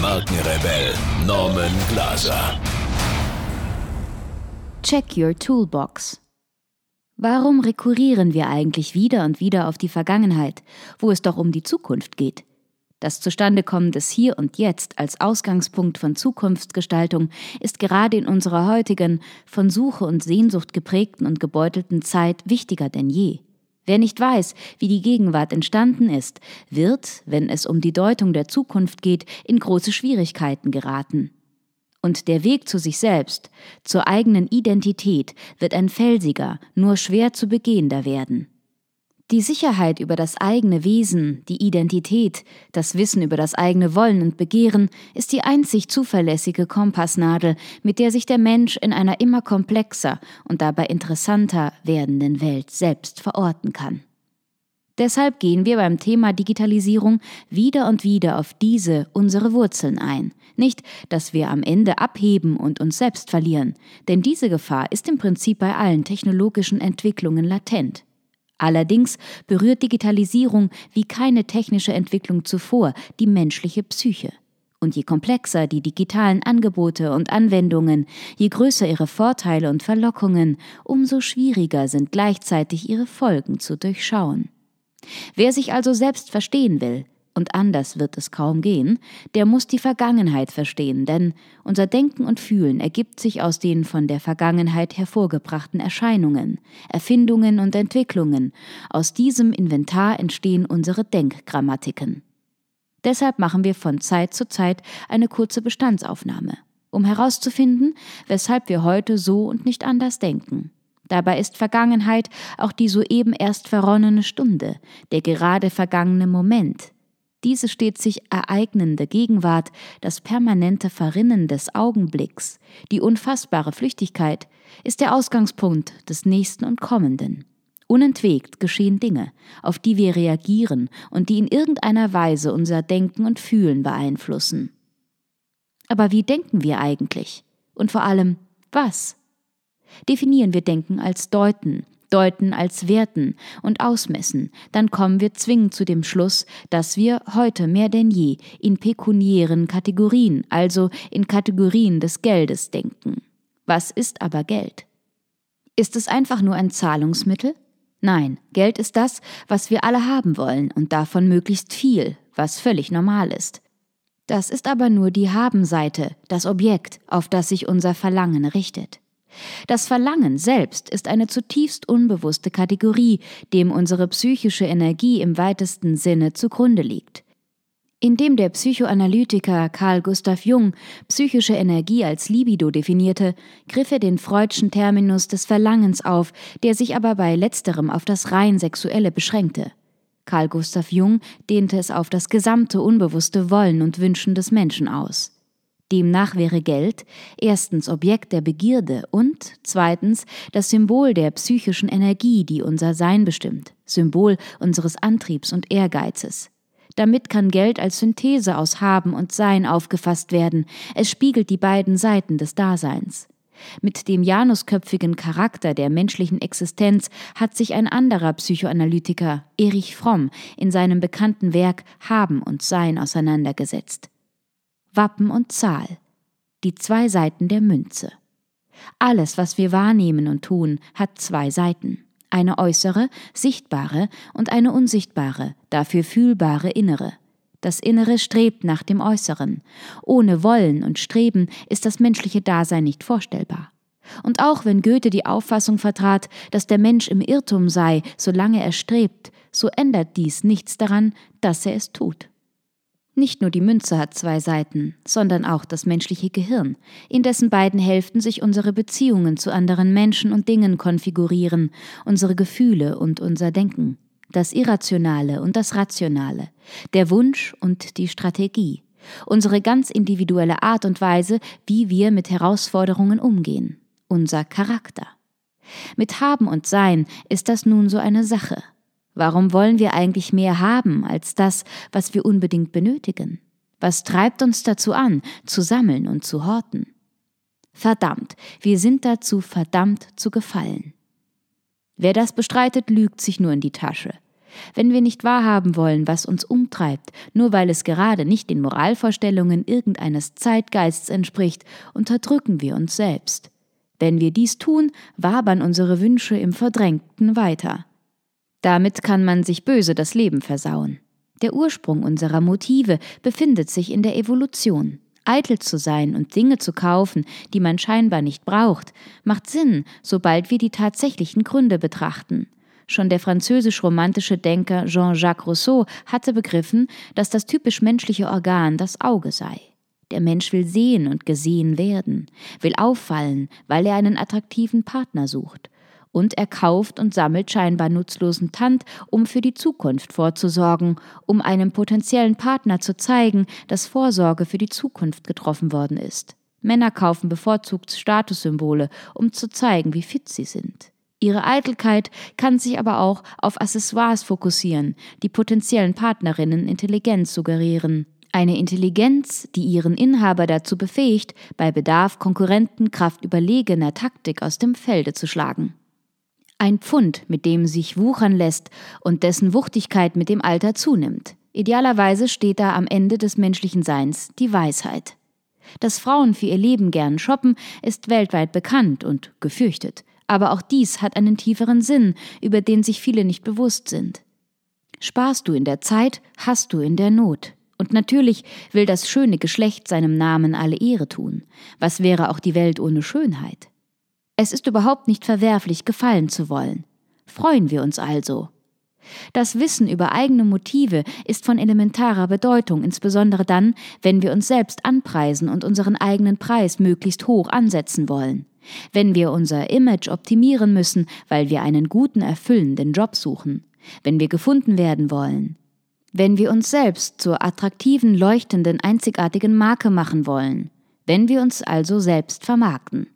Markenrebell Norman Glaser. Check your toolbox. Warum rekurrieren wir eigentlich wieder und wieder auf die Vergangenheit, wo es doch um die Zukunft geht? Das Zustandekommen des Hier und Jetzt als Ausgangspunkt von Zukunftsgestaltung ist gerade in unserer heutigen, von Suche und Sehnsucht geprägten und gebeutelten Zeit wichtiger denn je. Wer nicht weiß, wie die Gegenwart entstanden ist, wird, wenn es um die Deutung der Zukunft geht, in große Schwierigkeiten geraten. Und der Weg zu sich selbst, zur eigenen Identität, wird ein felsiger, nur schwer zu begehender werden. Die Sicherheit über das eigene Wesen, die Identität, das Wissen über das eigene Wollen und Begehren ist die einzig zuverlässige Kompassnadel, mit der sich der Mensch in einer immer komplexer und dabei interessanter werdenden Welt selbst verorten kann. Deshalb gehen wir beim Thema Digitalisierung wieder und wieder auf diese unsere Wurzeln ein. Nicht, dass wir am Ende abheben und uns selbst verlieren, denn diese Gefahr ist im Prinzip bei allen technologischen Entwicklungen latent. Allerdings berührt Digitalisierung wie keine technische Entwicklung zuvor die menschliche Psyche. Und je komplexer die digitalen Angebote und Anwendungen, je größer ihre Vorteile und Verlockungen, umso schwieriger sind gleichzeitig ihre Folgen zu durchschauen. Wer sich also selbst verstehen will, und anders wird es kaum gehen, der muss die Vergangenheit verstehen, denn unser Denken und Fühlen ergibt sich aus den von der Vergangenheit hervorgebrachten Erscheinungen, Erfindungen und Entwicklungen. Aus diesem Inventar entstehen unsere Denkgrammatiken. Deshalb machen wir von Zeit zu Zeit eine kurze Bestandsaufnahme, um herauszufinden, weshalb wir heute so und nicht anders denken. Dabei ist Vergangenheit auch die soeben erst verronnene Stunde, der gerade vergangene Moment, diese steht sich ereignende Gegenwart, das permanente Verrinnen des Augenblicks, die unfassbare Flüchtigkeit, ist der Ausgangspunkt des Nächsten und Kommenden. Unentwegt geschehen Dinge, auf die wir reagieren und die in irgendeiner Weise unser Denken und Fühlen beeinflussen. Aber wie denken wir eigentlich? Und vor allem, was? Definieren wir Denken als Deuten, deuten als werten und ausmessen, dann kommen wir zwingend zu dem Schluss, dass wir heute mehr denn je in pekuniären Kategorien, also in Kategorien des Geldes denken. Was ist aber Geld? Ist es einfach nur ein Zahlungsmittel? Nein, Geld ist das, was wir alle haben wollen und davon möglichst viel, was völlig normal ist. Das ist aber nur die Habenseite, das Objekt, auf das sich unser Verlangen richtet. Das Verlangen selbst ist eine zutiefst unbewusste Kategorie, dem unsere psychische Energie im weitesten Sinne zugrunde liegt. Indem der Psychoanalytiker Carl Gustav Jung psychische Energie als Libido definierte, griff er den freudschen Terminus des Verlangens auf, der sich aber bei letzterem auf das rein sexuelle beschränkte. Carl Gustav Jung dehnte es auf das gesamte unbewusste Wollen und Wünschen des Menschen aus. Demnach wäre Geld erstens Objekt der Begierde und zweitens das Symbol der psychischen Energie, die unser Sein bestimmt, Symbol unseres Antriebs und Ehrgeizes. Damit kann Geld als Synthese aus Haben und Sein aufgefasst werden, es spiegelt die beiden Seiten des Daseins. Mit dem janusköpfigen Charakter der menschlichen Existenz hat sich ein anderer Psychoanalytiker, Erich Fromm, in seinem bekannten Werk Haben und Sein auseinandergesetzt. Wappen und Zahl, die zwei Seiten der Münze. Alles, was wir wahrnehmen und tun, hat zwei Seiten. Eine äußere, sichtbare und eine unsichtbare, dafür fühlbare innere. Das Innere strebt nach dem Äußeren. Ohne Wollen und Streben ist das menschliche Dasein nicht vorstellbar. Und auch wenn Goethe die Auffassung vertrat, dass der Mensch im Irrtum sei, solange er strebt, so ändert dies nichts daran, dass er es tut. Nicht nur die Münze hat zwei Seiten, sondern auch das menschliche Gehirn, in dessen beiden Hälften sich unsere Beziehungen zu anderen Menschen und Dingen konfigurieren, unsere Gefühle und unser Denken, das Irrationale und das Rationale, der Wunsch und die Strategie, Unsere ganz individuelle Art und Weise, wie wir mit Herausforderungen umgehen. Unser Charakter. Mit Haben und Sein ist das nun so eine Sache. Warum wollen wir eigentlich mehr haben als das, was wir unbedingt benötigen? Was treibt uns dazu an, zu sammeln und zu horten? Verdammt, wir sind dazu verdammt zu gefallen. Wer das bestreitet, lügt sich nur in die Tasche. Wenn wir nicht wahrhaben wollen, was uns umtreibt, nur weil es gerade nicht den Moralvorstellungen irgendeines Zeitgeists entspricht, unterdrücken wir uns selbst. Wenn wir dies tun, wabern unsere Wünsche im Verdrängten weiter. Damit kann man sich böse das Leben versauen. Der Ursprung unserer Motive befindet sich in der Evolution. Eitel zu sein und Dinge zu kaufen, die man scheinbar nicht braucht, macht Sinn, sobald wir die tatsächlichen Gründe betrachten. Schon der französisch-romantische Denker Jean-Jacques Rousseau hatte begriffen, dass das typisch menschliche Organ das Auge sei. Der Mensch will sehen und gesehen werden, will auffallen, weil er einen attraktiven Partner sucht. Und er kauft und sammelt scheinbar nutzlosen Tand, um für die Zukunft vorzusorgen, um einem potenziellen Partner zu zeigen, dass Vorsorge für die Zukunft getroffen worden ist. Männer kaufen bevorzugt Statussymbole, um zu zeigen, wie fit sie sind. Ihre Eitelkeit kann sich aber auch auf Accessoires fokussieren, die potenziellen Partnerinnen Intelligenz suggerieren. Eine Intelligenz, die ihren Inhaber dazu befähigt, bei Bedarf Konkurrenten kraft überlegener Taktik aus dem Felde zu schlagen. Ein Pfund, mit dem sich wuchern lässt und dessen Wuchtigkeit mit dem Alter zunimmt. Idealerweise steht da am Ende des menschlichen Seins die Weisheit. Dass Frauen für ihr Leben gern shoppen, ist weltweit bekannt und gefürchtet. Aber auch dies hat einen tieferen Sinn, über den sich viele nicht bewusst sind. Sparst du in der Zeit, hast du in der Not. Und natürlich will das schöne Geschlecht seinem Namen alle Ehre tun. Was wäre auch die Welt ohne Schönheit? Es ist überhaupt nicht verwerflich, gefallen zu wollen. Freuen wir uns also. Das Wissen über eigene Motive ist von elementarer Bedeutung, insbesondere dann, wenn wir uns selbst anpreisen und unseren eigenen Preis möglichst hoch ansetzen wollen. Wenn wir unser Image optimieren müssen, weil wir einen guten, erfüllenden Job suchen. Wenn wir gefunden werden wollen. Wenn wir uns selbst zur attraktiven, leuchtenden, einzigartigen Marke machen wollen, wenn wir uns also selbst vermarkten.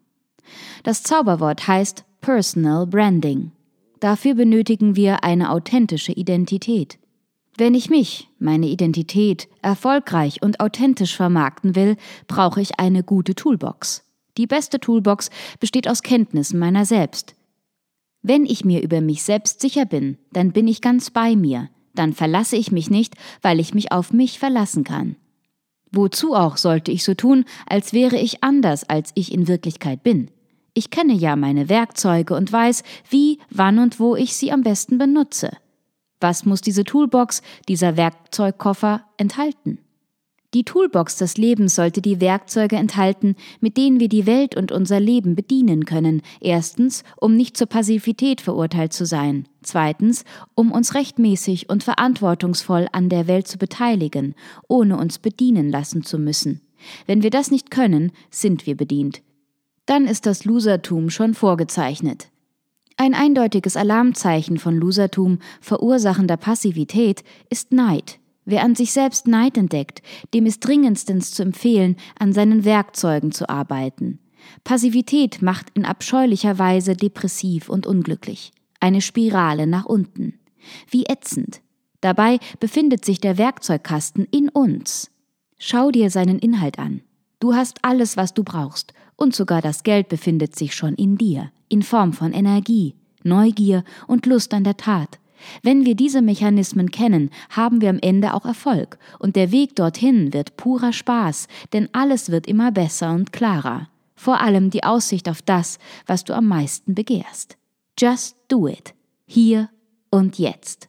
Das Zauberwort heißt Personal Branding. Dafür benötigen wir eine authentische Identität. Wenn ich mich, meine Identität, erfolgreich und authentisch vermarkten will, brauche ich eine gute Toolbox. Die beste Toolbox besteht aus Kenntnissen meiner selbst. Wenn ich mir über mich selbst sicher bin, dann bin ich ganz bei mir, dann verlasse ich mich nicht, weil ich mich auf mich verlassen kann. Wozu auch sollte ich so tun, als wäre ich anders, als ich in Wirklichkeit bin? Ich kenne ja meine Werkzeuge und weiß, wie, wann und wo ich sie am besten benutze. Was muss diese Toolbox, dieser Werkzeugkoffer enthalten? Die Toolbox des Lebens sollte die Werkzeuge enthalten, mit denen wir die Welt und unser Leben bedienen können. Erstens, um nicht zur Passivität verurteilt zu sein. Zweitens, um uns rechtmäßig und verantwortungsvoll an der Welt zu beteiligen, ohne uns bedienen lassen zu müssen. Wenn wir das nicht können, sind wir bedient. Dann ist das Losertum schon vorgezeichnet. Ein eindeutiges Alarmzeichen von Losertum verursachender Passivität ist Neid, Wer an sich selbst Neid entdeckt, dem ist dringendstens zu empfehlen, an seinen Werkzeugen zu arbeiten. Passivität macht in abscheulicher Weise depressiv und unglücklich. Eine Spirale nach unten. Wie ätzend. Dabei befindet sich der Werkzeugkasten in uns. Schau dir seinen Inhalt an. Du hast alles, was du brauchst, und sogar das Geld befindet sich schon in dir, in Form von Energie, Neugier und Lust an der Tat. Wenn wir diese Mechanismen kennen, haben wir am Ende auch Erfolg, und der Weg dorthin wird purer Spaß, denn alles wird immer besser und klarer. Vor allem die Aussicht auf das, was du am meisten begehrst. Just do it. Hier und jetzt.